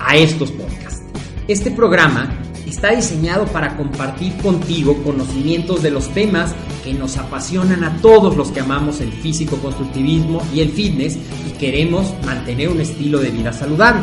a estos podcasts. Este programa está diseñado para compartir contigo conocimientos de los temas que nos apasionan a todos los que amamos el físico-constructivismo y el fitness y queremos mantener un estilo de vida saludable.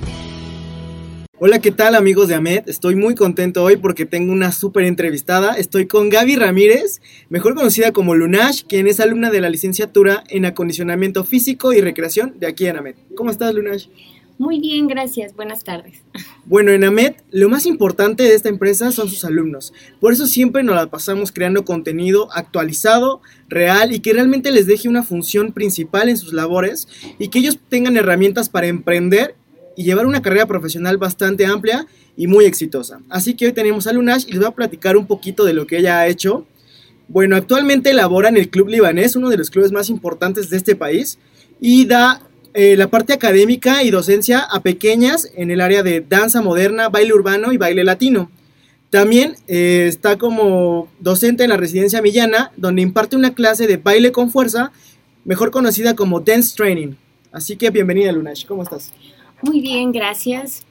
Hola, ¿qué tal amigos de AMED? Estoy muy contento hoy porque tengo una súper entrevistada. Estoy con Gaby Ramírez, mejor conocida como Lunash, quien es alumna de la licenciatura en acondicionamiento físico y recreación de aquí en AMED. ¿Cómo estás, Lunash? Muy bien, gracias. Buenas tardes. Bueno, en AMED lo más importante de esta empresa son sus alumnos. Por eso siempre nos la pasamos creando contenido actualizado, real y que realmente les deje una función principal en sus labores y que ellos tengan herramientas para emprender y llevar una carrera profesional bastante amplia y muy exitosa. Así que hoy tenemos a Lunash y les voy a platicar un poquito de lo que ella ha hecho. Bueno, actualmente labora en el Club Libanés, uno de los clubes más importantes de este país, y da eh, la parte académica y docencia a pequeñas en el área de danza moderna, baile urbano y baile latino. También eh, está como docente en la residencia Millana, donde imparte una clase de baile con fuerza, mejor conocida como Dance Training. Así que bienvenida, Lunash, ¿cómo estás? Muy bien, gracias.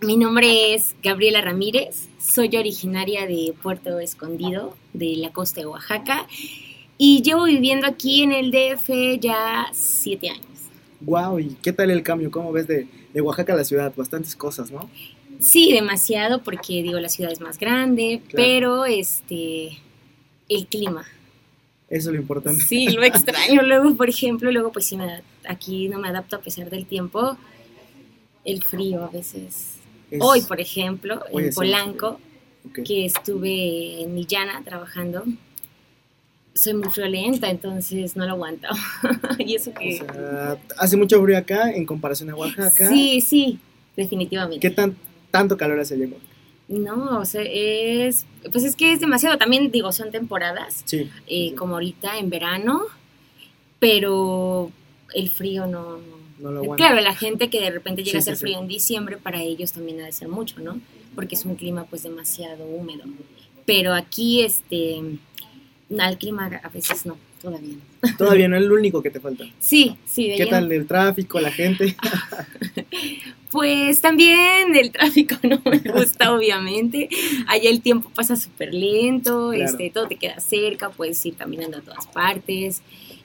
Mi nombre es Gabriela Ramírez, soy originaria de Puerto Escondido, de la costa de Oaxaca, y llevo viviendo aquí en el DF ya siete años. Wow, ¿y qué tal el cambio? ¿Cómo ves de, de Oaxaca a la ciudad? Bastantes cosas, ¿no? Sí, demasiado, porque digo, la ciudad es más grande, Claro. pero este, el clima. Eso es lo importante. Sí, lo extraño. Luego, por ejemplo, luego pues sí, me, aquí no me adapto a pesar del tiempo. El frío a veces. Es- Hoy, por ejemplo, Hoy en Polanco, que estuve en Millana trabajando, soy muy friolenta, entonces no lo aguanto. y eso O que... sea, hace mucho frío acá en comparación a Oaxaca. sí, sí, definitivamente. ¿Qué tan, tanto calor hace allá? No, o sea, es... Pues es que es demasiado. También, digo, son temporadas, Sí. eh, como ahorita en verano, pero el frío no... no- No lo aguanto. Claro, la gente que de repente llega Sí, a ser sí, sí. frío en diciembre, para ellos también ha de ser mucho, ¿no? Porque es un clima pues demasiado húmedo. Pero aquí, este, al clima a veces no, todavía no. Todavía no es lo único que te falta. Sí, sí, de ¿Qué tal el tráfico, la gente? Pues también el tráfico no me gusta, obviamente. Allá el tiempo pasa súper lento, Claro. este, todo te queda cerca, puedes ir caminando a todas partes,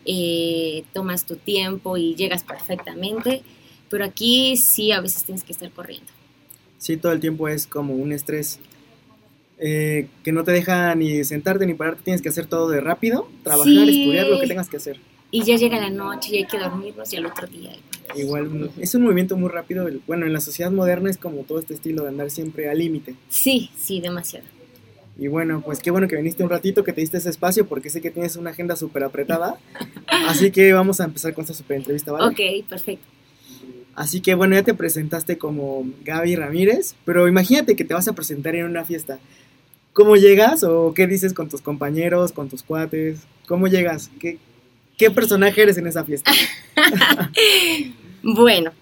eh, tomas tu tiempo y llegas perfectamente. Pero aquí sí, a veces tienes que estar corriendo. Sí, todo el tiempo es como un estrés eh, que no te deja ni sentarte ni pararte. Tienes que hacer todo de rápido, trabajar, Sí. estudiar, lo que tengas que hacer. Y ya llega la noche y hay que dormirnos y al otro día. Igual, es un movimiento muy rápido. Bueno, en la sociedad moderna es como todo este estilo de andar siempre al límite. Sí, sí, demasiado. Y bueno, pues qué bueno que viniste un ratito, que te diste ese espacio, porque sé que tienes una agenda súper apretada. Así que vamos a empezar con esta súper entrevista, ¿vale? Ok, perfecto. Así que bueno, ya te presentaste como Gaby Ramírez, pero imagínate que te vas a presentar en una fiesta. ¿Cómo llegas o qué dices con tus compañeros, con tus cuates? ¿Cómo llegas? ¿Qué, qué personaje eres en esa fiesta? Bueno,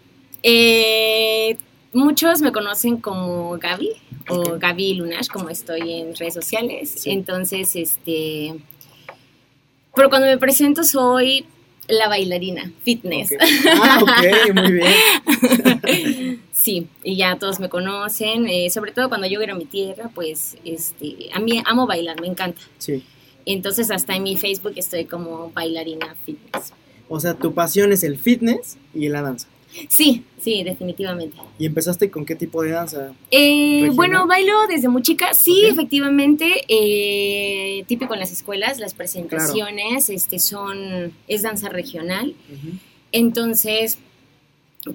eh, muchos me conocen como Gaby o Gaby Lunash, como estoy en redes sociales. Sí. Entonces, este. Pero cuando me presento soy la bailarina, fitness. Ah, ok, muy bien. Sí, y ya todos me conocen, eh, sobre todo cuando yo era a mi tierra, pues este, a mí amo bailar, me encanta. Sí. Entonces hasta en mi Facebook estoy como bailarina fitness. O sea, tu pasión es el fitness y la danza. Sí, sí, definitivamente. ¿Y empezaste con qué tipo de danza? Eh, bueno, bailo desde muy chica, sí, efectivamente, eh, típico en las escuelas, las presentaciones, este, son, es danza regional. Entonces,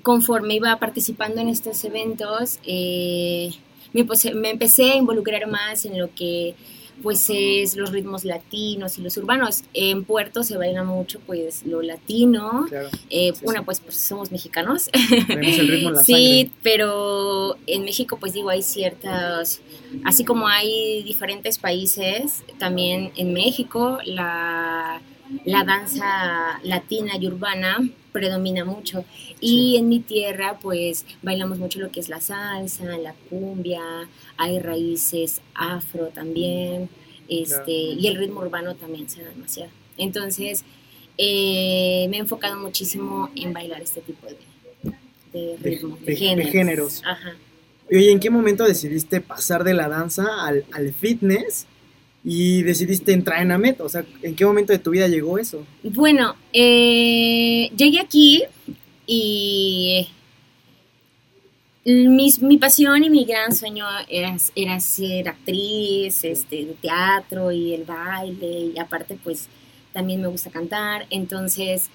conforme iba participando en estos eventos, eh, me, pose- me empecé a involucrar más en lo que pues es los ritmos latinos y los urbanos. En Puerto se baila mucho pues lo latino. Claro. Eh, Sí, una sí. pues, pues somos mexicanos. El ritmo la sí, sangre. pero en México pues digo hay ciertas, así como hay diferentes países, también en México la, la danza latina y urbana predomina mucho. Y en mi tierra pues bailamos mucho lo que es la salsa, la cumbia, hay raíces afro también, este, Claro. y el ritmo urbano también se da demasiado. Entonces, eh, me he enfocado muchísimo en bailar este tipo de, de De- ritmos, de- de, de géneros. Ajá. Y Oye, ¿en qué momento decidiste pasar de la danza al, al fitness y decidiste entrar en AMET? O sea, ¿en qué momento de tu vida llegó eso? Bueno, eh, llegué aquí y mi, mi pasión y mi gran sueño era, era ser actriz este, de teatro y el baile y aparte pues también me gusta cantar, entonces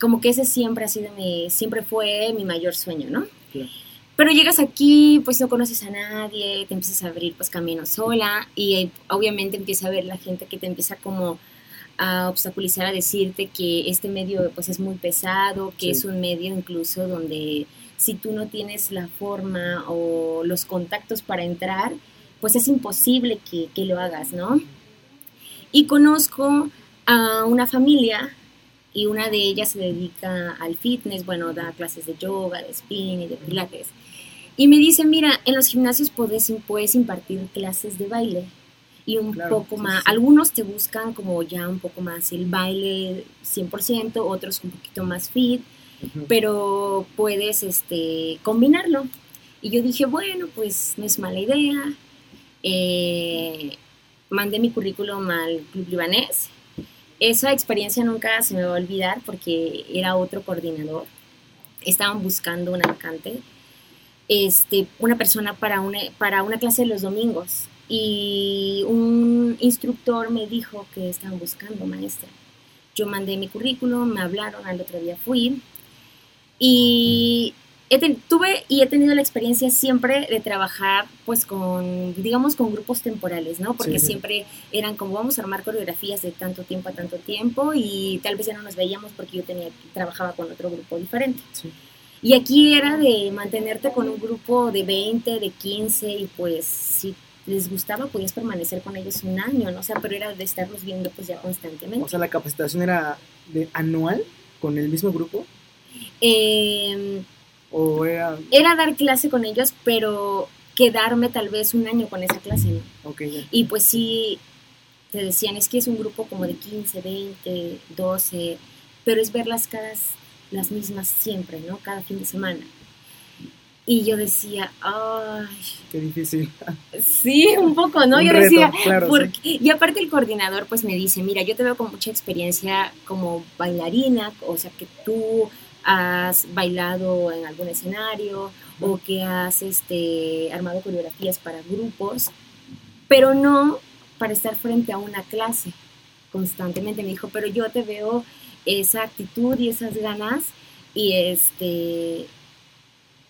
como que ese siempre ha sido mi, siempre fue mi mayor sueño, ¿no? Claro. Pero llegas aquí, pues no conoces a nadie, te empiezas a abrir pues camino sola y eh, obviamente empieza a ver la gente que te empieza como a obstaculizar, a decirte que este medio pues es muy pesado, que Sí. es un medio incluso donde si tú no tienes la forma o los contactos para entrar, pues es imposible que, que lo hagas, ¿no? Y conozco a una familia y una de ellas se dedica al fitness, bueno, da clases de yoga, de spin y de pilates. Y me dice, mira, en los gimnasios puedes, puedes impartir clases de baile y un Claro, poco más, sí. algunos te buscan como ya un poco más el baile 100%, otros un poquito más fit, pero puedes este, combinarlo. Y yo dije, bueno, pues no es mala idea. Eh, mandé mi currículum al Club Libanés. Esa experiencia nunca se me va a olvidar porque era otro coordinador. Estaban buscando una vacante, este, una persona para una, para una clase de los domingos. Y un instructor me dijo que estaban buscando maestra. Yo mandé mi currículum, me hablaron, al otro día fui. Y he ten- tuve y he tenido la experiencia siempre de trabajar pues con, digamos, con grupos temporales, ¿no? Porque Sí, sí. siempre eran como vamos a armar coreografías de tanto tiempo a tanto tiempo y tal vez ya no nos veíamos porque yo tenía, trabajaba con otro grupo diferente. Sí. Y aquí era de mantenerte con un grupo de 20, de 15 y pues si les gustaba podías permanecer con ellos un año, ¿no? O sea, pero era de estarlos viendo pues ya constantemente. O sea, la capacitación era de anual con el mismo grupo Eh, o era era dar clase con ellos, pero quedarme tal vez un año con esa clase, ¿no? ok ya. Y pues sí, te decían, es que es un grupo como de 15, 20, 12, pero es ver las caras las mismas siempre, ¿no? Cada fin de semana. Y yo decía, ay, Qué difícil. sí, un poco, ¿no? Un yo reto, decía, claro. Y aparte el coordinador pues me dice, mira, yo te veo con mucha experiencia como bailarina, o sea que tú has bailado en algún escenario o que has este, armado coreografías para grupos, pero no para estar frente a una clase constantemente. Me dijo, pero yo te veo esa actitud y esas ganas y este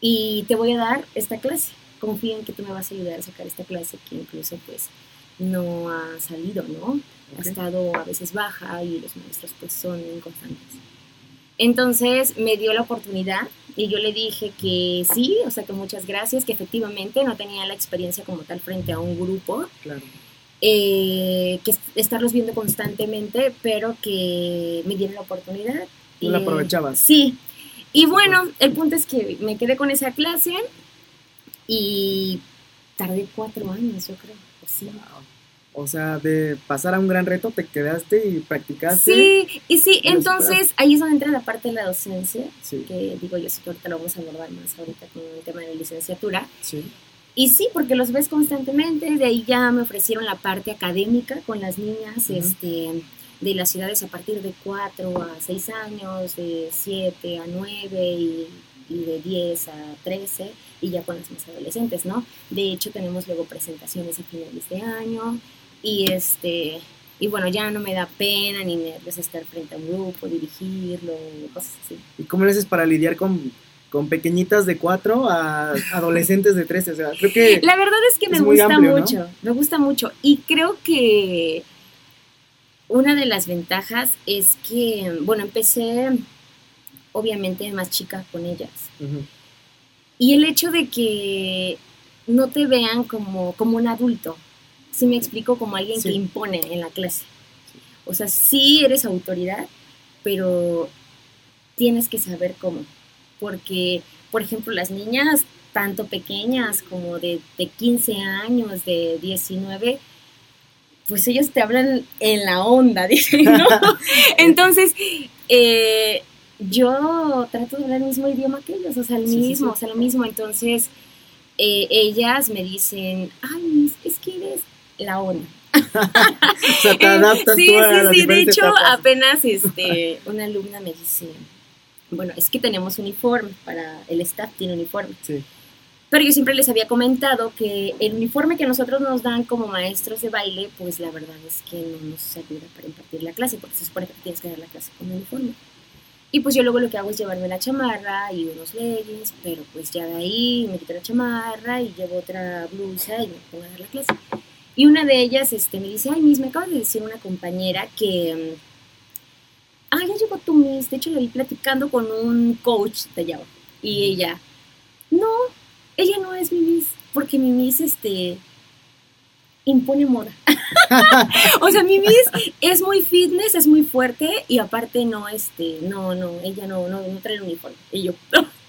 y te voy a dar esta clase. Confío en que tú me vas a ayudar a sacar esta clase que incluso pues no ha salido, ¿no? Ha Ok. estado a veces baja y los maestros pues son inconstantes. Entonces me dio la oportunidad y yo le dije que sí, o sea que muchas gracias, que efectivamente no tenía la experiencia como tal frente a un grupo, Claro. Eh, que es- estarlos viendo constantemente, pero que me dieron la oportunidad. Tú la Y, aprovechabas. Sí. Y bueno, el punto es que me quedé con esa clase Y tardé cuatro años, yo creo. o Sí. O sea, de pasar a un gran reto te quedaste y practicaste. Sí, y sí, y entonces ahí es donde entra la parte de la docencia, Sí, que digo yo sé que ahorita lo vamos a abordar más ahorita con el tema de la licenciatura. sí. Y sí, porque los ves constantemente, de ahí ya me ofrecieron la parte académica con las niñas este, de las ciudades a partir de 4 a 6 años, de 7 a 9 y, y de 10 a 13, y ya con las más adolescentes, ¿no? De hecho, tenemos luego presentaciones a finales de año, y este... Y bueno, ya no me da pena ni nervios estar frente a un grupo, dirigirlo, cosas así. ¿Y cómo le haces para lidiar con, con pequeñitas de 4 a adolescentes de 13? O sea, creo que... La verdad es que me Es gusta amplio, ¿no? mucho, me gusta mucho. Y creo que una de las ventajas es que, bueno, empecé obviamente más chica con ellas. Y el hecho de que no te vean como, como un adulto, si me explico, como alguien Sí. que impone en la clase. O sea, sí eres autoridad, pero tienes que saber cómo. Porque, por ejemplo, las niñas, tanto pequeñas como de, de 15 años, de 19, pues ellos te hablan en la onda, dicen, ¿no? Entonces, eh, yo trato de hablar el mismo idioma que ellos, o sea, el Sí, mismo, sí. o sea, lo mismo. Entonces, eh, ellas me dicen, ay, es que eres la onda. O sea, te adaptas sí, tú a sí, sí. De hecho, etapas. apenas este, una alumna me dice, bueno, es que tenemos uniforme, para el staff tiene uniforme. Sí. Pero yo siempre les había comentado que el uniforme que nosotros nos dan como maestros de baile, pues la verdad es que no nos ayuda para impartir la clase, porque se supone que tienes que dar la clase con uniforme. Y pues yo luego lo que hago es llevarme la chamarra y unos leggings, pero pues ya de ahí me quito la chamarra y llevo otra blusa y me pongo a dar la clase. Y una de ellas este, me dice, ay, Miss, me acaba de decir una compañera que, mm, ah, ya llegó tu Miss, de hecho la vi platicando con un coach de allá abajo. Y ella, no, ella no es mi Miss, porque mi Miss, este, impone moda. o sea, mi Miss es muy fitness, es muy fuerte y aparte no, este, no, no, ella no, no, no trae el uniforme. Y yo,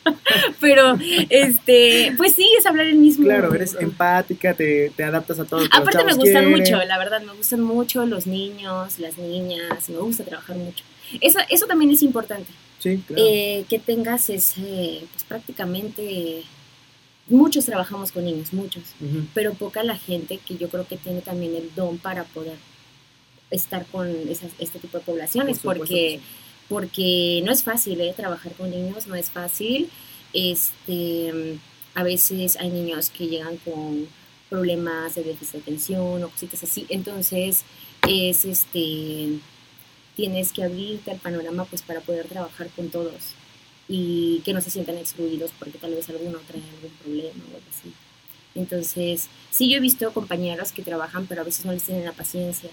pero, este, pues sí, es hablar el mismo. Claro, eres empática, te, te adaptas a todo. Aparte me gustan quieren. mucho, la verdad, me gustan mucho los niños, las niñas, me gusta trabajar mucho. Eso, eso también es importante, Sí, claro. eh, que tengas ese, pues prácticamente, muchos trabajamos con niños, muchos, pero poca la gente que yo creo que tiene también el don para poder estar con esas, este tipo de poblaciones, Por porque, porque no es fácil, ¿eh? Trabajar con niños no es fácil. Este, a veces hay niños que llegan con problemas de déficit de atención o cositas así, entonces es este tienes que abrirte al panorama pues para poder trabajar con todos y que no se sientan excluidos porque tal vez alguno trae algún problema o algo así. Entonces, sí, yo he visto compañeros que trabajan, pero a veces no les tienen la paciencia.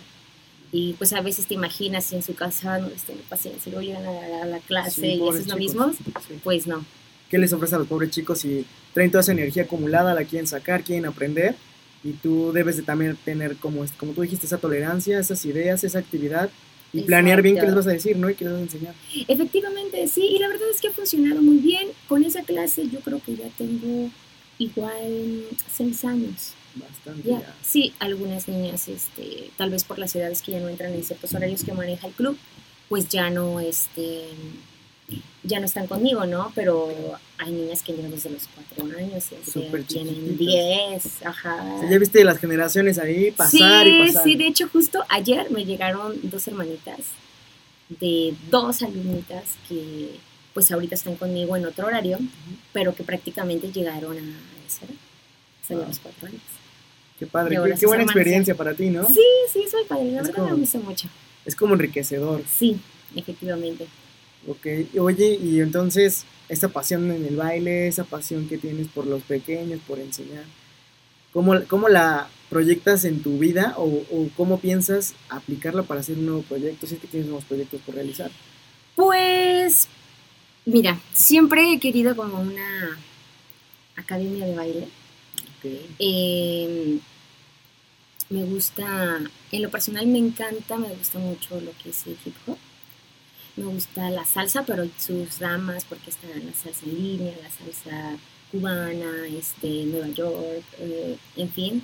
Y pues a veces te imaginas si en su casa no les tienen paciencia luego llegan a la, a la clase Sí, y pobres haces lo chicos. mismo, Sí. pues no. ¿Qué les ofrece a los pobres chicos si traen toda esa energía acumulada, la quieren sacar, quieren aprender? Y tú debes de también tener, como, como tú dijiste, esa tolerancia, esas ideas, esa actividad y planear bien qué les vas a decir, ¿no? Y qué les vas a enseñar. Efectivamente, sí, y la verdad es que ha funcionado muy bien. Con esa clase yo creo que ya tengo igual seis años. Bastante Ya, ya. sí, algunas niñas, este, tal vez por las edades que ya no entran en ciertos horarios que maneja el club, pues ya no, este, ya no están conmigo, ¿no? Pero hay niñas que llegan desde los cuatro años y Súper tienen diez, ajá. Ya viste las generaciones ahí pasar sí, y pasar. sí, de hecho justo ayer me llegaron dos hermanitas de dos alumnitas que pues ahorita están conmigo en otro horario, pero que prácticamente llegaron a esa edad, o sea, de Wow. los cuatro años. Qué padre, qué, buena hermanas experiencia para ti, ¿no? Sí, sí, muy padre, la Es verdad como- me gusta mucho. Es como enriquecedor. Sí, efectivamente. Ok, oye, y entonces, esa pasión en el baile, esa pasión que tienes por los pequeños, por enseñar, ¿cómo, cómo la proyectas en tu vida o, o cómo piensas aplicarla para hacer un nuevo proyecto? Si es que tienes nuevos proyectos por realizar. Pues, mira, siempre he querido como una academia de baile. Ok, Eh, me gusta, en lo personal me encanta, me gusta mucho lo que es el hip hop. Me gusta la salsa, pero sus ramas, porque está la salsa en línea, la salsa cubana, este, Nueva York, eh, en fin.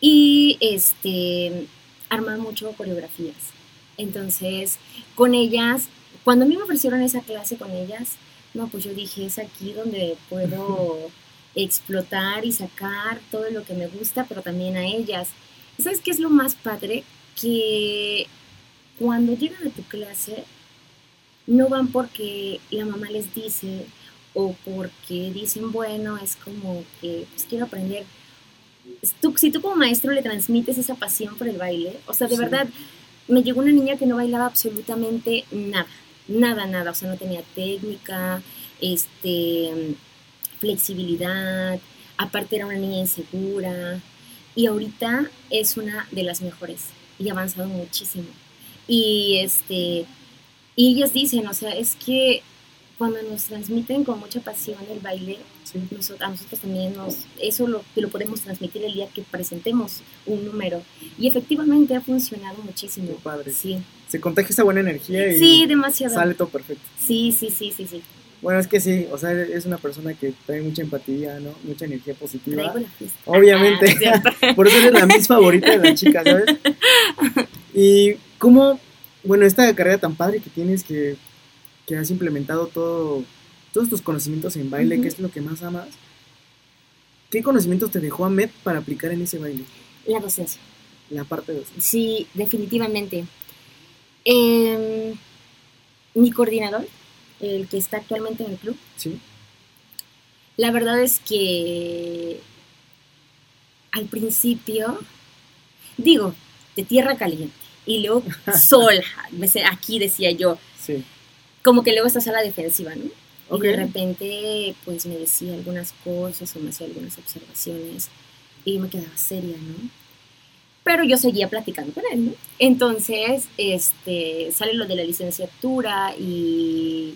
Y este, armar mucho coreografías. Entonces, con ellas, cuando a mí me ofrecieron esa clase con ellas, no, pues yo dije, es aquí donde puedo explotar y sacar todo lo que me gusta, pero también a ellas. ¿Sabes qué es lo más padre? Que cuando llegan a tu clase, no van porque la mamá les dice o porque dicen, bueno, es como que pues, quiero aprender. Tú, si tú como maestro le transmites esa pasión por el baile, o sea, de Sí. verdad, me llegó una niña que no bailaba absolutamente nada, nada, nada, o sea, no tenía técnica, este, flexibilidad, aparte era una niña insegura, y ahorita es una de las mejores y ha avanzado muchísimo. Y este y ellas dicen, o sea, es que cuando nos transmiten con mucha pasión el baile, Sí. a nosotros también nos eso lo, lo podemos transmitir el día que presentemos un número y efectivamente ha funcionado muchísimo. Qué padre. Sí. Se contagia esa buena energía y Sí, demasiado. sale todo perfecto. Sí, sí, sí, sí, sí. Bueno, es que sí, o sea, es una persona que trae mucha empatía, ¿no? Mucha energía positiva. Obviamente. Ah. Por eso eres la mis favorita de las chicas, ¿sabes? Y cómo, bueno, esta carrera tan padre que tienes que, que has implementado todo, todos tus conocimientos en baile, Ujú. que es lo que más amas. ¿Qué conocimientos te dejó Ahmed para aplicar en ese baile? La docencia. La parte de Sí, definitivamente. Em, mi coordinador, el que está actualmente en el club, ¿sí? la verdad es que al principio, digo, de tierra caliente y luego sol, aquí decía yo, Sí. como que luego estás a la defensiva, ¿no? Y de repente, pues me decía algunas cosas o me hacía algunas observaciones y me quedaba seria, ¿no? Pero yo seguía platicando con él, ¿no? Entonces, este, sale lo de la licenciatura y,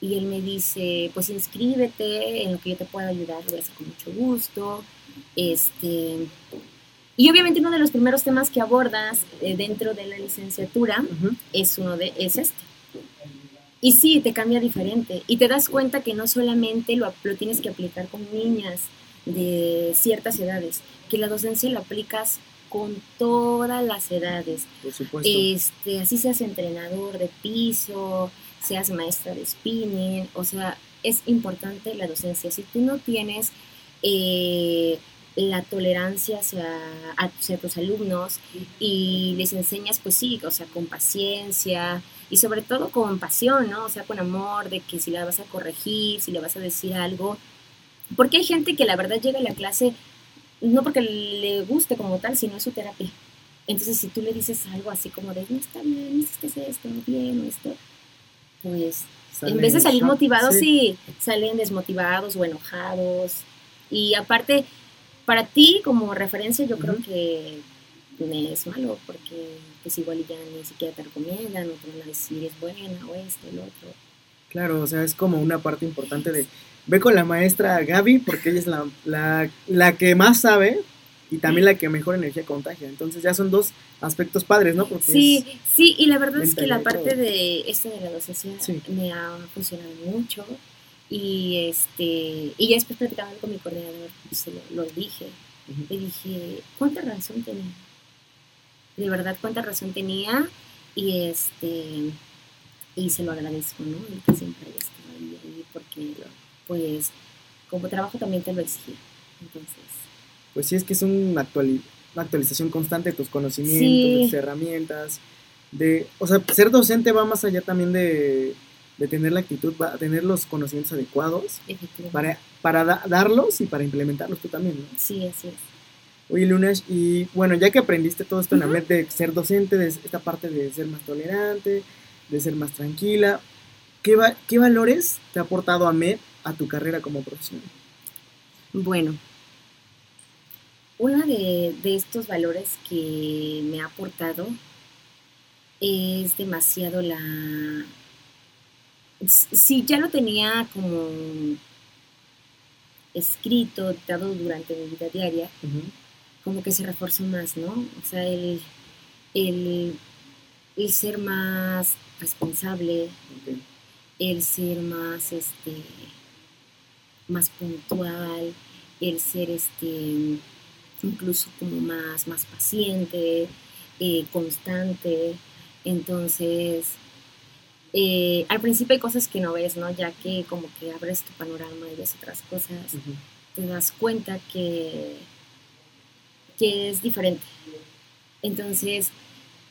y él me dice, pues inscríbete en lo que yo te pueda ayudar, lo voy a hacer con mucho gusto. Este, y obviamente uno de los primeros temas que abordas eh, dentro de la licenciatura es uno de es este. Y sí, te cambia diferente. Y te das cuenta que no solamente lo, lo tienes que aplicar con niñas de ciertas edades, que la docencia la aplicas con todas las edades. Por supuesto. Este, así seas entrenador de piso, seas maestra de spinning, o sea, es importante la docencia. Si tú no tienes eh, la tolerancia hacia, hacia tus alumnos y les enseñas, pues sí, o sea, con paciencia y sobre todo con pasión, ¿no? O sea, con amor, de que si la vas a corregir, si le vas a decir algo. Porque hay gente que la verdad llega a la clase no porque le guste como tal, sino es su terapia. Entonces, si tú le dices algo así como de, no está bien, hiciste esto, bien, esto, pues Salen en vez de salir motivados, Sí. sí. salen desmotivados o enojados. Y aparte, para ti como referencia, yo creo que es malo, porque pues igual ya ni siquiera te recomiendan, o te van a decir es buena o esto, el otro. Claro, o sea, es como una parte importante de... Ve con la maestra Gaby porque ella es la, la, la que más sabe y también la que mejor energía contagia. Entonces ya son dos aspectos padres, ¿no? Porque Sí, sí, y la verdad es que la parte de esto de la docencia Sí. me ha funcionado mucho. Y este y ya después platicando con mi coordinador, se lo, lo dije. Le dije, ¿cuánta razón tenía? De verdad, cuánta razón tenía. Y este y se lo agradezco, ¿no? El que siempre haya estado ahí, ahí, porque pues como trabajo también te lo exigía. Entonces, Pues sí, es que es una, actuali- una actualización constante de tus conocimientos, Sí. de tus herramientas. De, o sea, ser docente va más allá también de, de tener la actitud, va a tener los conocimientos adecuados para, para da- darlos y para implementarlos tú también, ¿no? Sí, así es. Oye, Lunas, y bueno, ya que aprendiste todo esto en Ujú. Ahmed de ser docente, de esta parte de ser más tolerante, de ser más tranquila, ¿qué, va- qué valores te ha aportado Ahmed a tu carrera como profesional? Bueno, uno de, de estos valores que me ha aportado es demasiado la... Si ya lo tenía como escrito, dado durante mi vida diaria, como que se reforzó más, ¿no? O sea, el, el, el ser más responsable, el ser más, este, más puntual, el ser este incluso como más, más paciente, eh, constante. Entonces, eh, al principio hay cosas que no ves, ¿no? Ya que como que abres tu panorama y ves otras cosas, te das cuenta que, que es diferente. Entonces,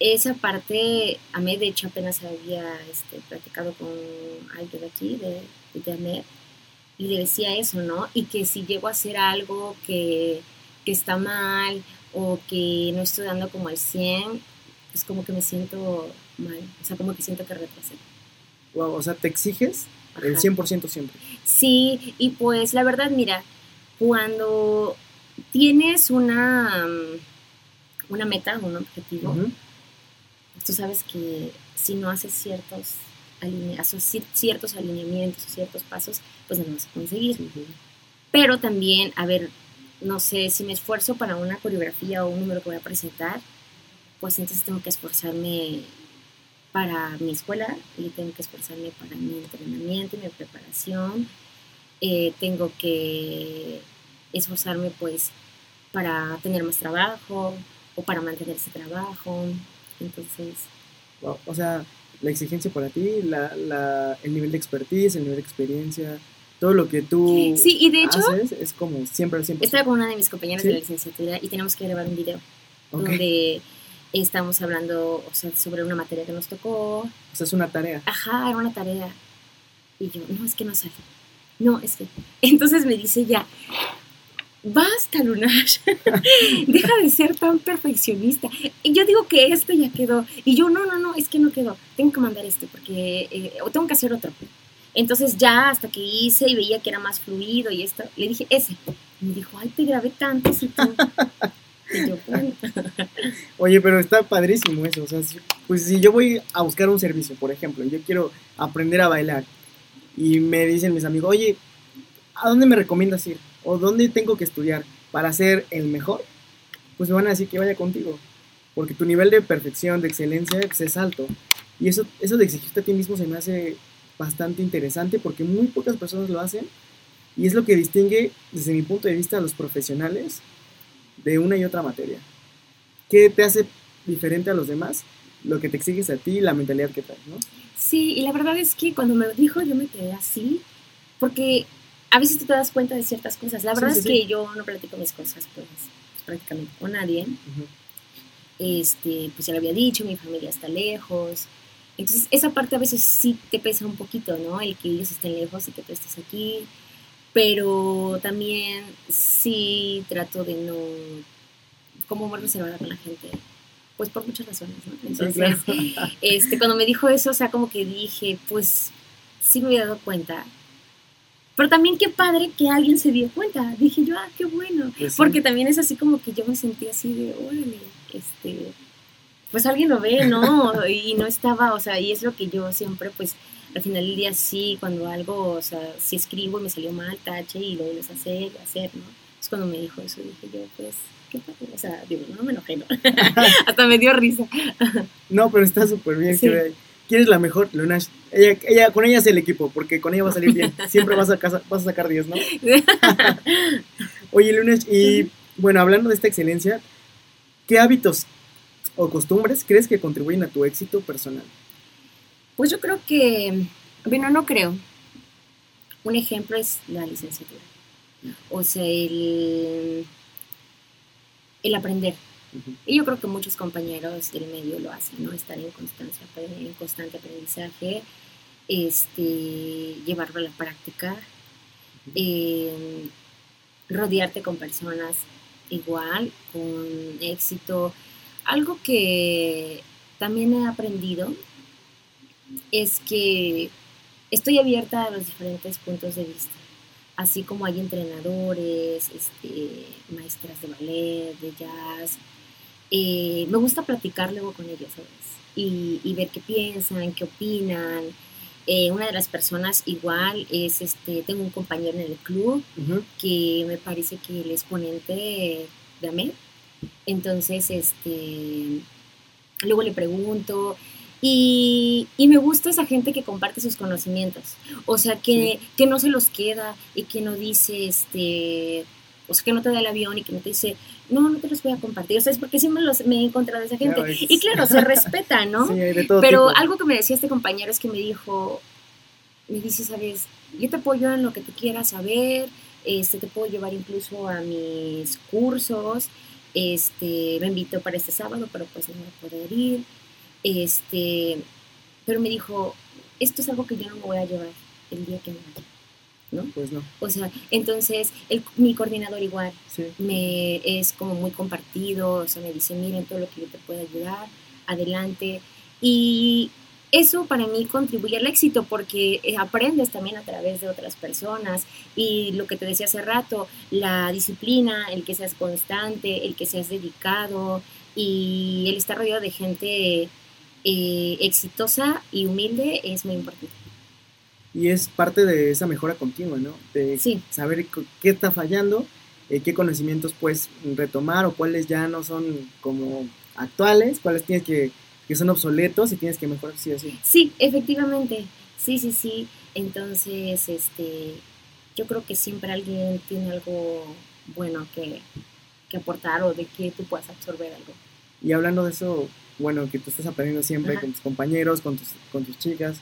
esa parte, a mí de hecho apenas había este, platicado con alguien de aquí, de, de AMED, y le decía eso, ¿no? Y que si llego a hacer algo que, que está mal o que no estoy dando como al 100, pues como que me siento mal, o sea, como que siento que retrasé. Wow, o sea, te exiges el Ajá. 100% siempre. Sí, y pues la verdad, mira, cuando tienes una, mm, una meta, un objetivo, Ujú. tú sabes que si no haces ciertos, aline- ciertos alineamientos ciertos pasos, pues no lo vas a conseguir. Pero también, a ver, no sé, si me esfuerzo para una coreografía o un número que voy a presentar, pues entonces tengo que esforzarme para mi escuela y tengo que esforzarme para mi entrenamiento y mi preparación. Eh, tengo que esforzarme pues para tener más trabajo o para mantener ese trabajo. Entonces, Wow, O sea, la exigencia para ti, la, la, el nivel de expertise, el nivel de experiencia, todo lo que tú sí, y de hecho, haces es como siempre al 100%. estaba con una de mis compañeras Sí. de la licenciatura y tenemos que grabar un video Ok. donde estamos hablando o sea, sobre una materia que nos tocó. O sea, es una tarea. Ajá, era una tarea. Y yo, no, es que no sale. No, es que. Entonces me dice ya, basta, Lunash. Deja de ser tan perfeccionista. Y yo digo que este ya quedó. Y yo, no, no, no, es que no quedó. Tengo que mandar este porque. eh, o tengo que hacer otro. Entonces ya hasta que hice y veía que era más fluido y esto, le dije, ese. Y me dijo, ay, te grabé tantos y tú. Bueno. Oye, pero está padrísimo eso. O sea, pues si yo voy a buscar un servicio, por ejemplo, yo quiero aprender a bailar, y me dicen mis amigos, oye, ¿a dónde me recomiendas ir? ¿O dónde tengo que estudiar para ser el mejor? Pues me van a decir que vaya contigo. Porque tu nivel de perfección, de excelencia, pues, es alto. Y eso, eso de exigirte a ti mismo se me hace bastante interesante porque muy pocas personas lo hacen. Y es lo que distingue, desde mi punto de vista, a los profesionales de una y otra materia. ¿Qué te hace diferente a los demás? Lo que te exiges a ti y la mentalidad que traes, ¿no? Sí, y la verdad es que cuando me lo dijo yo me quedé así, porque a veces tú te das cuenta de ciertas cosas. La verdad sí, es sí. que yo no platico mis cosas, pues, prácticamente con nadie. Este, pues ya lo había dicho, mi familia está lejos. Entonces, esa parte a veces sí te pesa un poquito, ¿no? El que ellos estén lejos y que tú estés aquí. Pero también sí trato de no, como muy reservada con la gente, pues por muchas razones, ¿no? Entonces, claro. este, cuando me dijo eso, o sea, como que dije, pues sí me había dado cuenta. Pero también qué padre que alguien se dio cuenta. Dije yo, ah, qué bueno. Pues sí. Porque también es así como que yo me sentí así de, órale, este, pues alguien lo ve, ¿no? Y no estaba, o sea, y es lo que yo siempre, pues, al final del día sí, cuando algo, o sea, si escribo y me salió mal, tache y lo vuelves a hacer, hacer, ¿no? Es cuando me dijo eso, dije yo, pues, qué padre. O sea, digo, no me enojé, ¿no? Hasta me dio risa. No, pero está súper bien. Sí. que- ¿Quién es la mejor? Lunash. Ella, ella, con ella es el equipo, porque con ella va a salir bien. Siempre vas a, casa- vas a sacar 10, ¿no? Oye, Lunash, y bueno, hablando de esta excelencia, ¿qué hábitos o costumbres crees que contribuyen a tu éxito personal? Pues yo creo que, bueno, no creo. Un ejemplo es la licenciatura. O sea, el, el aprender. Y yo creo que muchos compañeros del medio lo hacen, ¿no? Estar en, constancia, en constante aprendizaje, este, llevarlo a la práctica, eh, rodearte con personas igual, con éxito. Algo que también he aprendido es que estoy abierta a los diferentes puntos de vista. Así como hay entrenadores, este, maestras de ballet, de jazz. eh, me gusta platicar luego con ellos, ¿sabes? Y, y ver qué piensan, qué opinan. Eh, una de las personas igual es, este, tengo un compañero en el club que me parece que el exponente de AMED. Entonces, este, luego le pregunto Y, y me gusta esa gente que comparte sus conocimientos. O sea, que, que no se los queda y que no dice, este, o sea, que no te da el avión y que no te dice, no, no te los voy a compartir. O sea, es porque siempre los, me he encontrado esa gente. Y claro, se respeta, ¿no? Sí, de todo Pero tipo. algo que me decía este compañero es que me dijo, me dice, sabes, yo te apoyo en lo que tú quieras saber, este, te puedo llevar incluso a mis cursos, este, me invitó para este sábado, pero pues no voy a poder ir, este, pero me dijo, esto es algo que yo no me voy a llevar el día que me vaya, ¿no? Pues no, O sea, entonces, el, mi coordinador igual, sí. me es como muy compartido, o sea, me dice, miren todo lo que yo te puedo ayudar, adelante. Y eso para mí contribuye al éxito porque eh, aprendes también a través de otras personas y lo que te decía hace rato, la disciplina, el que seas constante, el que seas dedicado y el estar rodeado de gente eh, exitosa y humilde es muy importante. Y es parte de esa mejora continua, ¿no? De Sí. saber qué está fallando, eh, qué conocimientos puedes retomar o cuáles ya no son como actuales, cuáles tienes que, que son obsoletos y tienes que mejorar sí o sí. Sí, efectivamente. Sí, sí, sí. Entonces, este, yo creo que siempre alguien tiene algo bueno que, que aportar o de que tú puedas absorber algo. Y hablando de eso, bueno, que tú estás aprendiendo siempre Ajá. con tus compañeros, con tus, con tus chicas,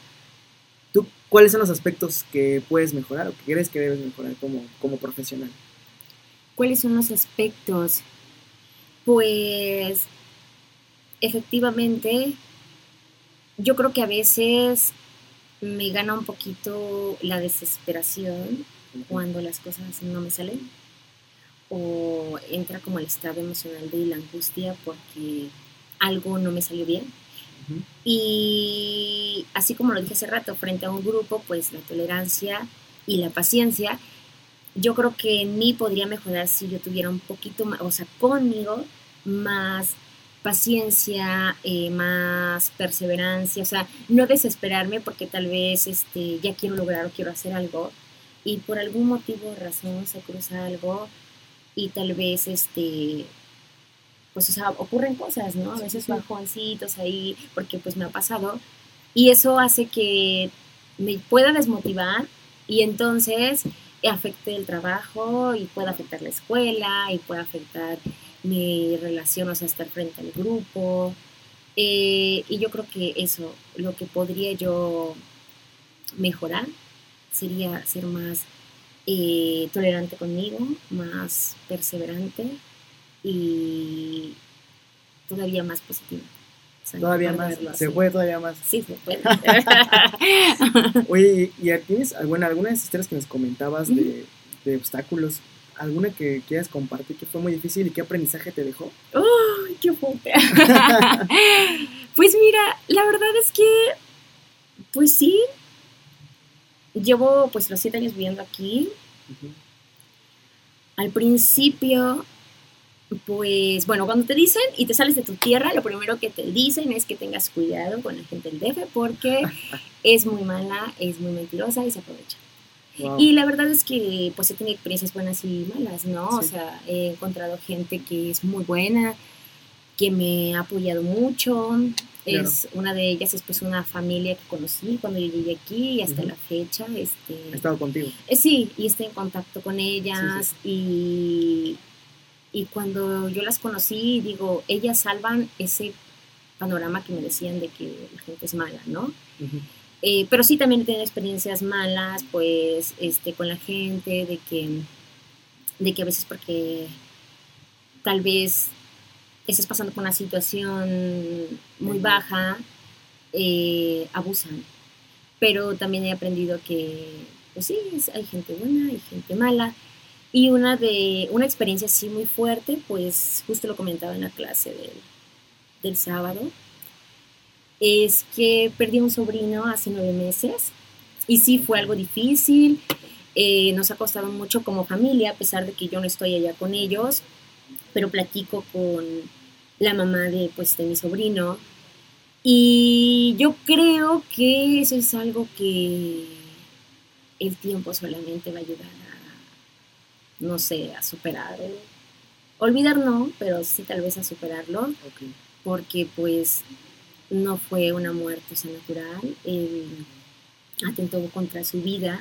¿tú cuáles son los aspectos que puedes mejorar o que crees que debes mejorar como, como profesional? ¿Cuáles son los aspectos? Pues, efectivamente, yo creo que a veces me gana un poquito la desesperación cuando las cosas no me salen o entra como el estado emocional de la angustia porque algo no me salió bien. Y así como lo dije hace rato, frente a un grupo, pues la tolerancia y la paciencia, yo creo que en mí podría mejorar si yo tuviera un poquito más, o sea, conmigo, más paciencia, eh, más perseverancia, o sea, no desesperarme porque tal vez este, ya quiero lograr o quiero hacer algo y por algún motivo o razón se cruza algo y tal vez este pues o sea ocurren cosas no a veces bajoncitos ahí porque pues me ha pasado y eso hace que me pueda desmotivar y entonces afecte el trabajo y pueda afectar la escuela y pueda afectar mi relación, o sea, estar frente al grupo. Eh, y yo creo que eso, lo que podría yo mejorar sería ser más eh, tolerante conmigo, más perseverante y todavía más positiva. O sea, Todavía no más, se puede todavía más. Sí, se puede. Oye, ¿y tienes alguna, alguna de esas historias que nos comentabas de, de obstáculos? ¿Alguna que quieras compartir que fue muy difícil y qué aprendizaje te dejó? ¡Ay, qué fuerte! pues mira, la verdad es que, pues sí, llevo pues los siete años viviendo aquí. Al principio, pues bueno, cuando te dicen y te sales de tu tierra, lo primero que te dicen es que tengas cuidado con la gente del DF porque es muy mala, es muy mentirosa y se aprovecha. Wow. Y la verdad es que pues he tenido experiencias buenas y malas, ¿no? O sea, he encontrado gente que es muy buena, que me ha apoyado mucho. Claro. Es una de ellas es pues una familia que conocí cuando yo llegué aquí y hasta la fecha, este, estado contigo. eh, sí, y estoy en contacto con ellas y, y cuando yo las conocí, digo, ellas salvan ese panorama que me decían de que la gente es mala, ¿no? Eh, pero sí también he tenido experiencias malas, pues, este, con la gente, de que, de que a veces porque tal vez estás pasando por una situación muy baja, eh, abusan. Pero también he aprendido que, pues sí, hay gente buena, hay gente mala. Y una de, una experiencia así muy fuerte, pues justo lo comentaba en la clase del, sábado, es que perdí un sobrino hace nueve meses y sí fue algo difícil. eh, nos ha costado mucho como familia, a pesar de que yo no estoy allá con ellos, pero platico con la mamá de, pues, de mi sobrino. Y yo creo que eso es algo que el tiempo solamente va a ayudar a, no sé, a superar. o- Olvidar no, pero sí tal vez a superarlo porque pues no fue una muerte o sea, natural, él atentó contra su vida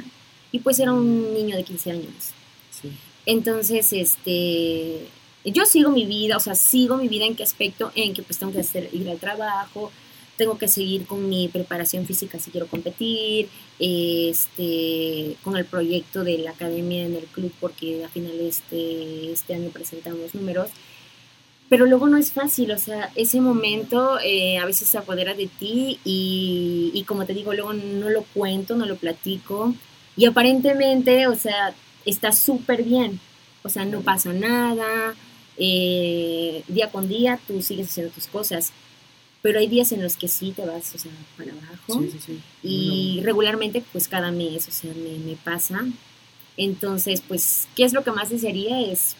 y pues era un niño de 15 años. Sí. Entonces, este, yo sigo mi vida, o sea, sigo mi vida en qué aspecto, en que pues tengo que hacer, ir al trabajo, tengo que seguir con mi preparación física si quiero competir, este, con el proyecto de la academia en el club, porque a final este, este año presentamos números. Pero luego no es fácil, o sea, ese momento eh, a veces se apodera de ti y, y como te digo, luego no lo cuento, no lo platico y aparentemente, o sea, está súper bien, o sea, no pasa nada, eh, día con día tú sigues haciendo tus cosas, pero hay días en los que sí te vas, o sea, para abajo. Sí, sí, sí. Y regularmente, pues cada mes, o sea, me, me pasa. Entonces, pues, ¿qué es lo que más desearía? Es,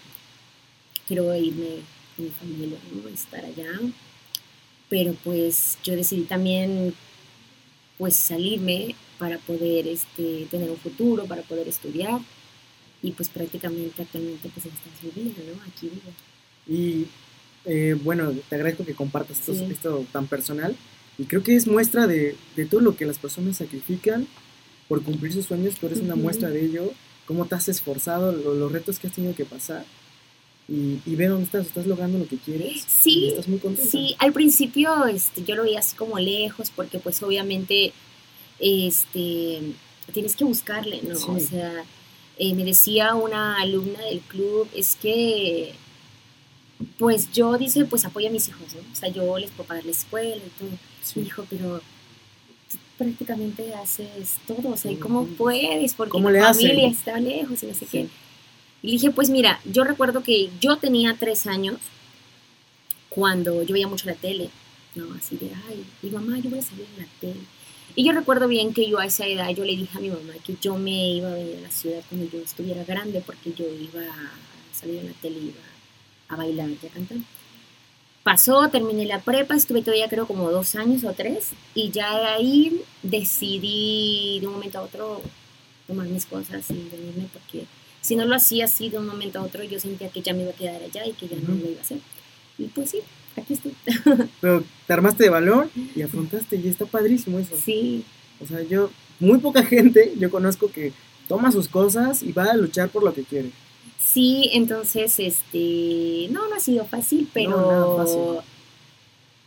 creo, irme con mi familia, ¿no? Estar allá. Pero pues yo decidí también, pues, salirme para poder este, tener un futuro, para poder estudiar. Y pues prácticamente actualmente pues en Estados Unidos, ¿no? Aquí vivo. Y eh, bueno, te agradezco que compartas esto, Sí. esto tan personal. Y creo que es muestra de, de todo lo que las personas sacrifican por cumplir sus sueños. Tú eres una Ujú. muestra de ello. Cómo te has esforzado, lo- los retos que has tenido que pasar. Y, y ve dónde estás. Estás logrando lo que quieres. y Sí, estás muy contenta. Sí, al principio este, yo lo veía así como lejos porque pues obviamente este, tienes que buscarle, ¿no? Sí. O sea, eh, me decía una alumna del club, es que pues yo dice, pues apoya a mis hijos, ¿no? O sea, yo les puedo pagar la escuela y todo. Sí. Dijo, pero tú prácticamente haces todo, o sea, ¿y. ¿cómo puedes? Porque ¿Cómo tu le hacen? familia está lejos y no sé Sí. qué. Y dije, pues mira, yo recuerdo que yo tenía tres años cuando yo veía mucho la tele, ¿no? Así de, ay, y mamá, yo voy a salir en la tele. Y yo recuerdo bien que yo a esa edad, yo le dije a mi mamá que yo me iba a venir a la ciudad cuando yo estuviera grande porque yo iba a salir en la tele, iba a bailar y a cantar. Pasó, terminé la prepa, estuve todavía creo como dos años o tres y ya de ahí decidí de un momento a otro tomar mis cosas y venirme porque si no lo hacía así de un momento a otro yo sentía que ya me iba a quedar allá y que ya no lo iba a hacer. Y pues sí, aquí estoy. Pero te armaste de valor y afrontaste. Y está padrísimo eso. Sí, O sea, yo, muy poca gente, yo conozco que toma sus cosas y va a luchar por lo que quiere. Sí, entonces, este, no, no ha sido fácil, pero, No, nada fácil.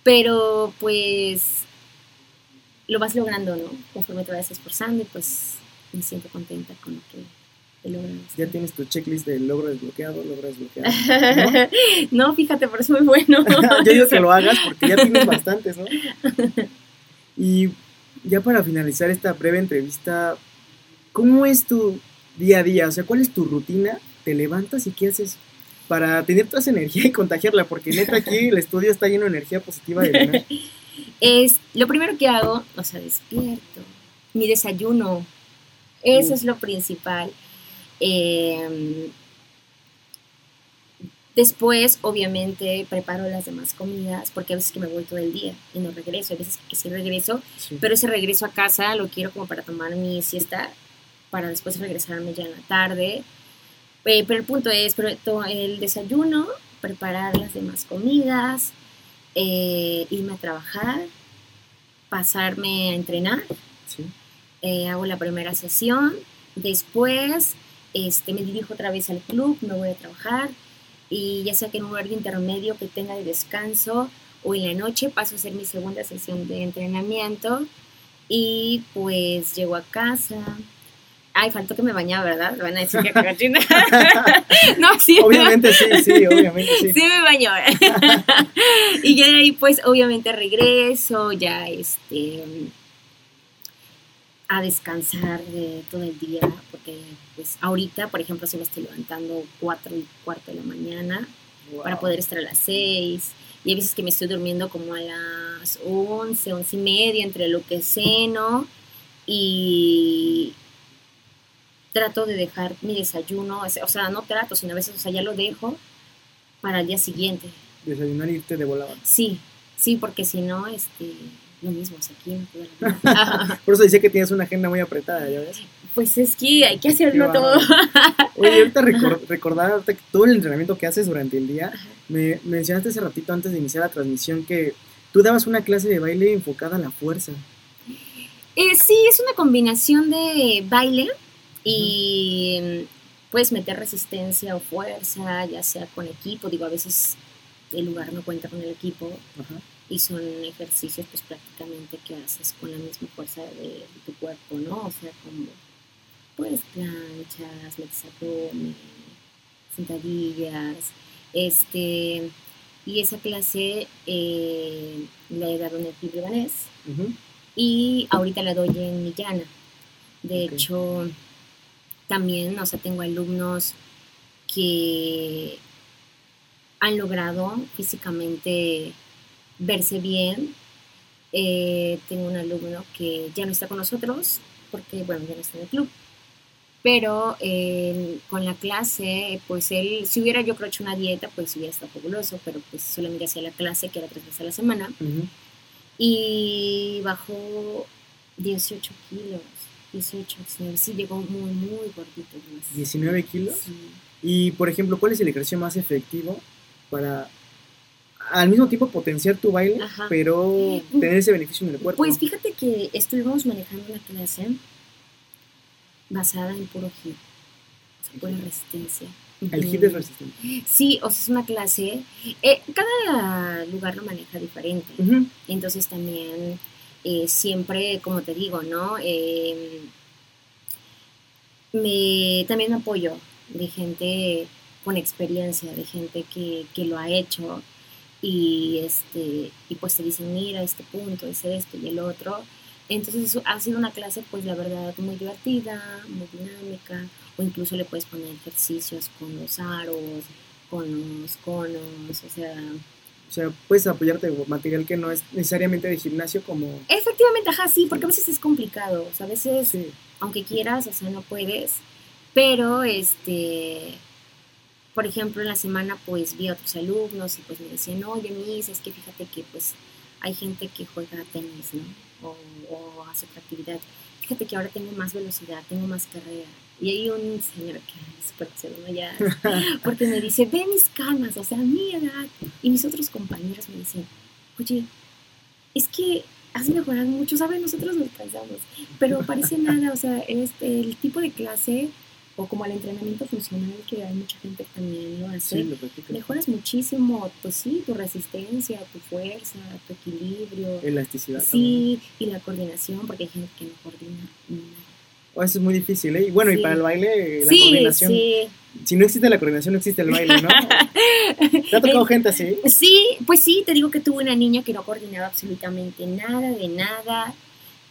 pero pues lo vas logrando, ¿no? Conforme te vas esforzando y pues me siento contenta con lo que he logrado. Ya tienes tu checklist de logro desbloqueado, logro desbloqueado. no, fíjate, pero es muy bueno. yo digo que lo hagas porque ya tienes bastantes, ¿no? Y ya para finalizar esta breve entrevista, ¿cómo es tu día a día? O sea, ¿cuál es tu rutina? ¿Te levantas y qué haces para tener toda esa energía y contagiarla? Porque neta aquí el estudio está lleno de energía positiva de Elena. es lo primero que hago, o sea, despierto, mi desayuno, eso es lo principal. Eh, después, obviamente, preparo las demás comidas, porque a veces que me voy todo el día y no regreso, hay veces que sí regreso, Sí. pero ese regreso a casa lo quiero como para tomar mi siesta, para después regresarme ya en la tarde. Eh, pero el punto es el desayuno, preparar las demás comidas, eh, irme a trabajar, pasarme a entrenar, Sí. eh, hago la primera sesión, después este, me dirijo otra vez al club, me voy a trabajar y ya sea que en un horario intermedio que tenga de descanso o en la noche paso a hacer mi segunda sesión de entrenamiento y pues llego a casa. Ay, faltó que me bañaba, ¿verdad? Van a decir que cagachina. no, sí. Obviamente sí, sí, obviamente sí. Sí me bañó. y ya de ahí pues obviamente regreso ya este a descansar de todo el día porque pues ahorita por ejemplo si me estoy levantando cuatro y cuarto de la mañana Wow. para poder estar a las 6 y hay veces que me estoy durmiendo como a las 11, 11 y media entre lo que ceno y trato de dejar mi desayuno, o sea, no trato, sino a veces, o sea, ya lo dejo para el día siguiente. Desayunar y irte de volada. Sí, sí, porque si no, este, lo mismo, o sea, aquí no. Por eso decía que tienes una agenda muy apretada, ¿ya ves? Pues es que hay que hacerlo todo. Oye, ahorita recor- recordar ahorita que todo el entrenamiento que haces durante el día, me mencionaste hace ratito antes de iniciar la transmisión que tú dabas una clase de baile enfocada a la fuerza. Eh, sí, es una combinación de baile y mm, puedes meter resistencia o fuerza, ya sea con equipo. Digo, a veces el lugar no cuenta con el equipo Ajá. y son ejercicios pues prácticamente que haces con la misma fuerza de, tu cuerpo, ¿no? O sea, como pues planchas, metes abdomen, sentadillas, este, y esa clase eh, la he dado en el club libanés y ahorita la doy en Millana. De hecho, también, o sea, tengo alumnos que han logrado físicamente verse bien. Eh, tengo un alumno que ya no está con nosotros porque, bueno, ya no está en el club. Pero eh, con la clase, pues él, si hubiera yo creo hecho una dieta, pues hubiera estado fabuloso, pero pues solamente hacía la clase, que era tres veces a la semana y bajó 18 kilos. 18, 19, sí, llegó muy, muy gordito. además. 19 kilos. Sí. Y, por ejemplo, ¿cuál es el ejercicio más efectivo para al mismo tiempo potenciar tu baile, Ajá. pero tener ese beneficio en el cuerpo? Pues fíjate que estuvimos manejando una clase basada en puro hit, o sea, pura resistencia. el hit es resistente. Sí, o sea, es una clase. eh, cada lugar lo maneja diferente. Entonces también eh, siempre, como te digo, ¿no? Eh, me, también apoyo de gente con experiencia, de gente que, que lo ha hecho y, este, y pues te dicen, mira, este punto es esto y el otro. Entonces ha sido una clase, pues la verdad, muy divertida, muy dinámica, o incluso le puedes poner ejercicios con los aros, con los conos, o sea, O sea, puedes apoyarte de material que no es necesariamente de gimnasio como... Efectivamente, ajá, sí, porque a veces es complicado, o sea, a veces, Sí, aunque quieras, o sea, no puedes, pero, este, por ejemplo, en la semana, pues, vi a otros alumnos y, pues, me decían, oye, Miss, es que fíjate que, pues, hay gente que juega tenis, ¿no? O, o hace otra actividad. Fíjate que ahora tengo más velocidad, tengo más carrera. Y hay un señor que es grosero, ¿no? ya, porque me dice, ve mis calmas, o sea, mi edad. Y mis otros compañeros me dicen, oye, es que has mejorado mucho, ¿sabes? Nosotros nos cansamos, pero parece nada, o sea, este, el tipo de clase o como el entrenamiento funcional que hay mucha gente que también lo hace, sí, lo mejoras muchísimo, pues sí, tu resistencia, tu fuerza, tu equilibrio, Elasticidad. también. sí, y la coordinación, porque hay gente que no coordina nada. Oh, eso es muy difícil, ¿eh? Y bueno, y para el baile, la Sí, coordinación... sí. Si no existe la coordinación, no existe el baile, ¿no? ¿Te ha tocado gente así? Sí, pues sí, te digo que tuve una niña que no coordinaba absolutamente nada de nada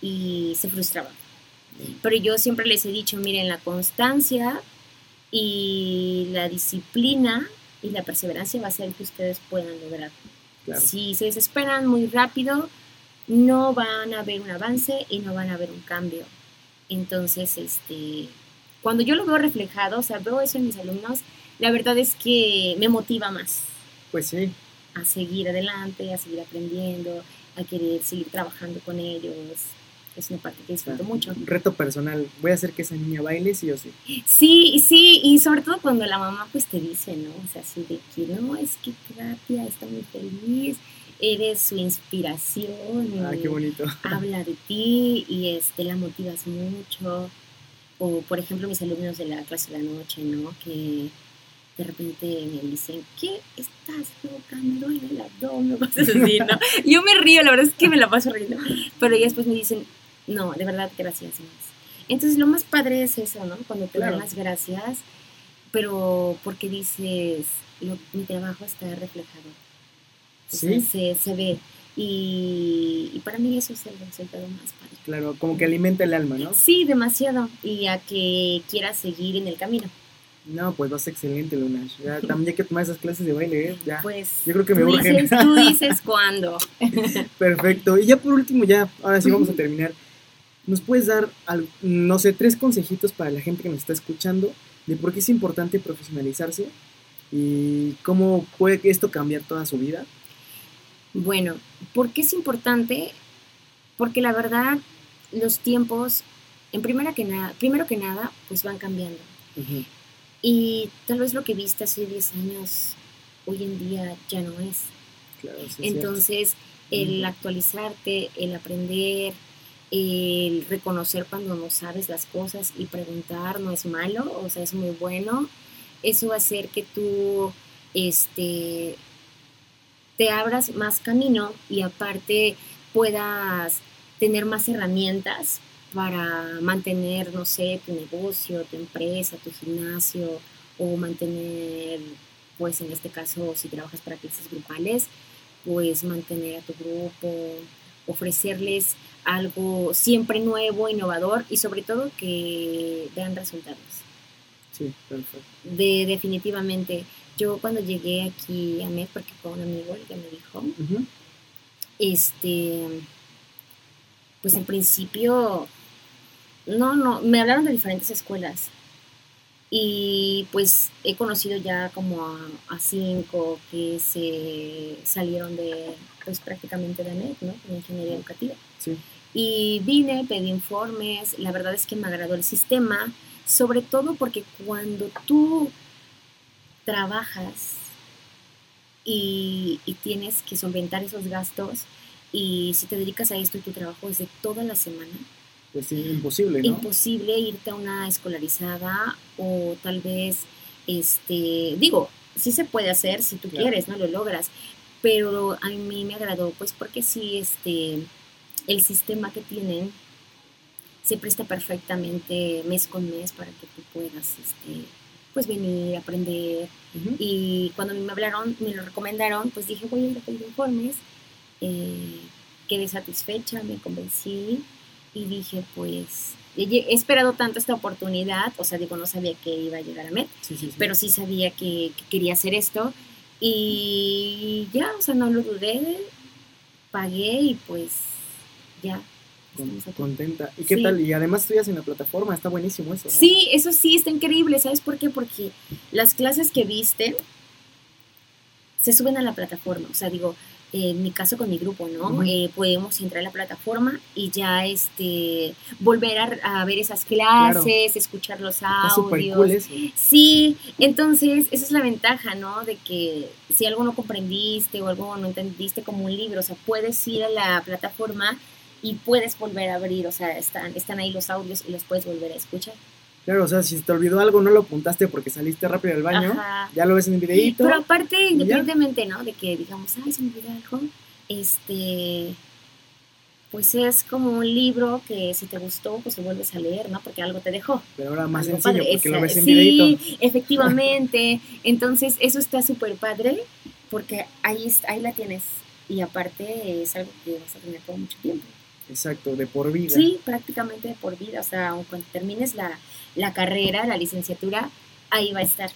y se frustraba. Pero yo siempre les he dicho, miren, la constancia y la disciplina y la perseverancia va a ser que ustedes puedan lograr. Claro. Si se desesperan muy rápido, no van a ver un avance y no van a ver un cambio. Entonces, este, cuando yo lo veo reflejado, o sea, veo eso en mis alumnos, la verdad es que me motiva más Pues sí. a seguir adelante, a seguir aprendiendo, a querer seguir trabajando con ellos. Es una parte que disfruto mucho. Un reto personal. Voy a hacer que esa niña baile sí o sí. Sí, sí, y sobre todo cuando la mamá pues te dice, ¿no? O sea, así de que no, es que Katia está muy feliz, eres su inspiración, Ah, qué bonito. habla de ti y este, la motivas mucho. O, por ejemplo, mis alumnos de la clase de la noche, ¿no? Que de repente me dicen, ¿qué estás? Me duele el abdomen, cosas así, ¿no? Yo me río, la verdad es que me la paso riendo. Pero ya después me dicen, no, de verdad, gracias, Miss. Entonces, lo más padre es eso, ¿no? Cuando te Claro. dan las gracias, pero porque dices, lo- mi trabajo está reflejado. Sí. se, se ve. Y, y para mí eso es el resultado más padre. Claro, como que alimenta el alma, ¿no? Sí, demasiado. Y a que quieras seguir en el camino. No, pues vas excelente, Luna. Ya, también hay que tomar esas clases de baile, ¿eh? Ya. Pues Yo creo que me tú, urgen. dices, tú dices cuándo. Perfecto. Y ya por último, ya, ahora sí vamos a terminar. ¿Nos puedes dar, no sé, tres consejitos para la gente que nos está escuchando de por qué es importante profesionalizarse y cómo puede esto cambiar toda su vida? Bueno, ¿por qué es importante? Porque la verdad, los tiempos, en primera que nada, primero que nada, pues van cambiando. Y tal vez lo que viste hace 10 años, hoy en día ya no es. Claro, sí, cierto. Entonces, el actualizarte, el aprender, el reconocer cuando no sabes las cosas y preguntar no es malo, o sea, es muy bueno. Eso va a hacer que tú este, te abras más camino y aparte puedas tener más herramientas para mantener, no sé, tu negocio, tu empresa, tu gimnasio o mantener, pues en este caso, si trabajas para clases grupales, pues mantener a tu grupo, ofrecerles algo siempre nuevo, innovador y sobre todo que vean resultados. Sí, perfecto. De, definitivamente, yo cuando llegué aquí a MED, porque fue un amigo el que me dijo, este, pues en principio, no, no, me hablaron de diferentes escuelas y pues he conocido ya como a, a cinco que se salieron de, pues prácticamente de MED, ¿no? De ingeniería educativa. Sí, Y vine, pedí informes, la verdad es que me agradó el sistema, sobre todo porque cuando tú trabajas y, y tienes que solventar esos gastos y si te dedicas a esto y tu trabajo es de toda la semana, pues sí, imposible, ¿no? imposible irte a una escolarizada o tal vez, este, digo, sí se puede hacer si tú Claro. quieres, no lo logras, pero a mí me agradó, pues porque sí, este, el sistema que tienen se presta perfectamente mes con mes para que tú puedas, este, pues venir, aprender. Y cuando me hablaron, me lo recomendaron, pues dije, voy a ir a pedir informes. Eh, quedé satisfecha, me convencí y dije, pues, he he esperado tanto esta oportunidad, o sea, digo, no sabía que iba a llegar a MED, Sí, sí, sí. pero sí sabía que, que quería hacer esto y ya, o sea, no lo dudé, pagué y pues ya. Contenta. ¿Y qué Sí. tal? Y además estudias en la plataforma, está buenísimo eso. ¿no? Sí, eso sí, está increíble. ¿Sabes por qué? Porque las clases que viste se suben a la plataforma. O sea, digo, eh, en mi caso con mi grupo, ¿no? Eh, podemos entrar a la plataforma y ya este volver a, a ver esas clases, escuchar los Está audios. cool eso. Sí, entonces esa es la ventaja, ¿no? De que si algo no comprendiste o algo no entendiste como un libro, o sea, puedes ir a la plataforma y puedes volver a abrir, o sea, están, están ahí los audios y los puedes volver a escuchar. Claro, o sea, si te olvidó algo, no lo apuntaste porque saliste rápido del baño, Ajá. ya lo ves en el videíto. Pero aparte, independientemente, ¿no? De que digamos, ay, se me olvidó algo, este, pues es como un libro que si te gustó, pues lo vuelves a leer, ¿no? Porque algo te dejó. Pero ahora más Algo sencillo padre. porque lo ves en sí, videíto. efectivamente. Entonces, eso está súper padre porque ahí, ahí la tienes. Y aparte es algo que vas a tener por mucho tiempo. Exacto, de por vida. Sí, prácticamente de por vida. O sea, aun cuando termines la, la carrera, la licenciatura, ahí va a estar.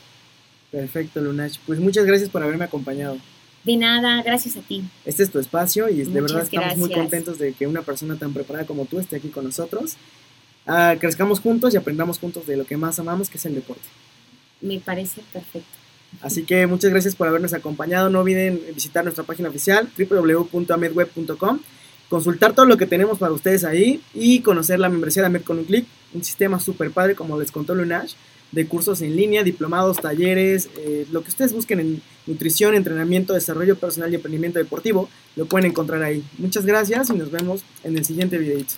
Perfecto, Lunash. Pues muchas gracias por haberme acompañado. De nada, gracias a ti. Este es tu espacio y de Muchas verdad estamos muy contentos de que una persona tan preparada como tú esté aquí con nosotros. Ah, crezcamos juntos y aprendamos juntos de lo que más amamos, que es el deporte. Me parece perfecto. Así que muchas gracias por habernos acompañado. No olviden visitar nuestra página oficial www.amedweb.com, consultar todo lo que tenemos para ustedes ahí y conocer la membresía de Amed con un clic, un sistema súper padre, como les contó Lunash, de cursos en línea, diplomados, talleres, eh, lo que ustedes busquen en nutrición, entrenamiento, desarrollo personal y emprendimiento deportivo, lo pueden encontrar ahí. Muchas gracias y nos vemos en el siguiente videito.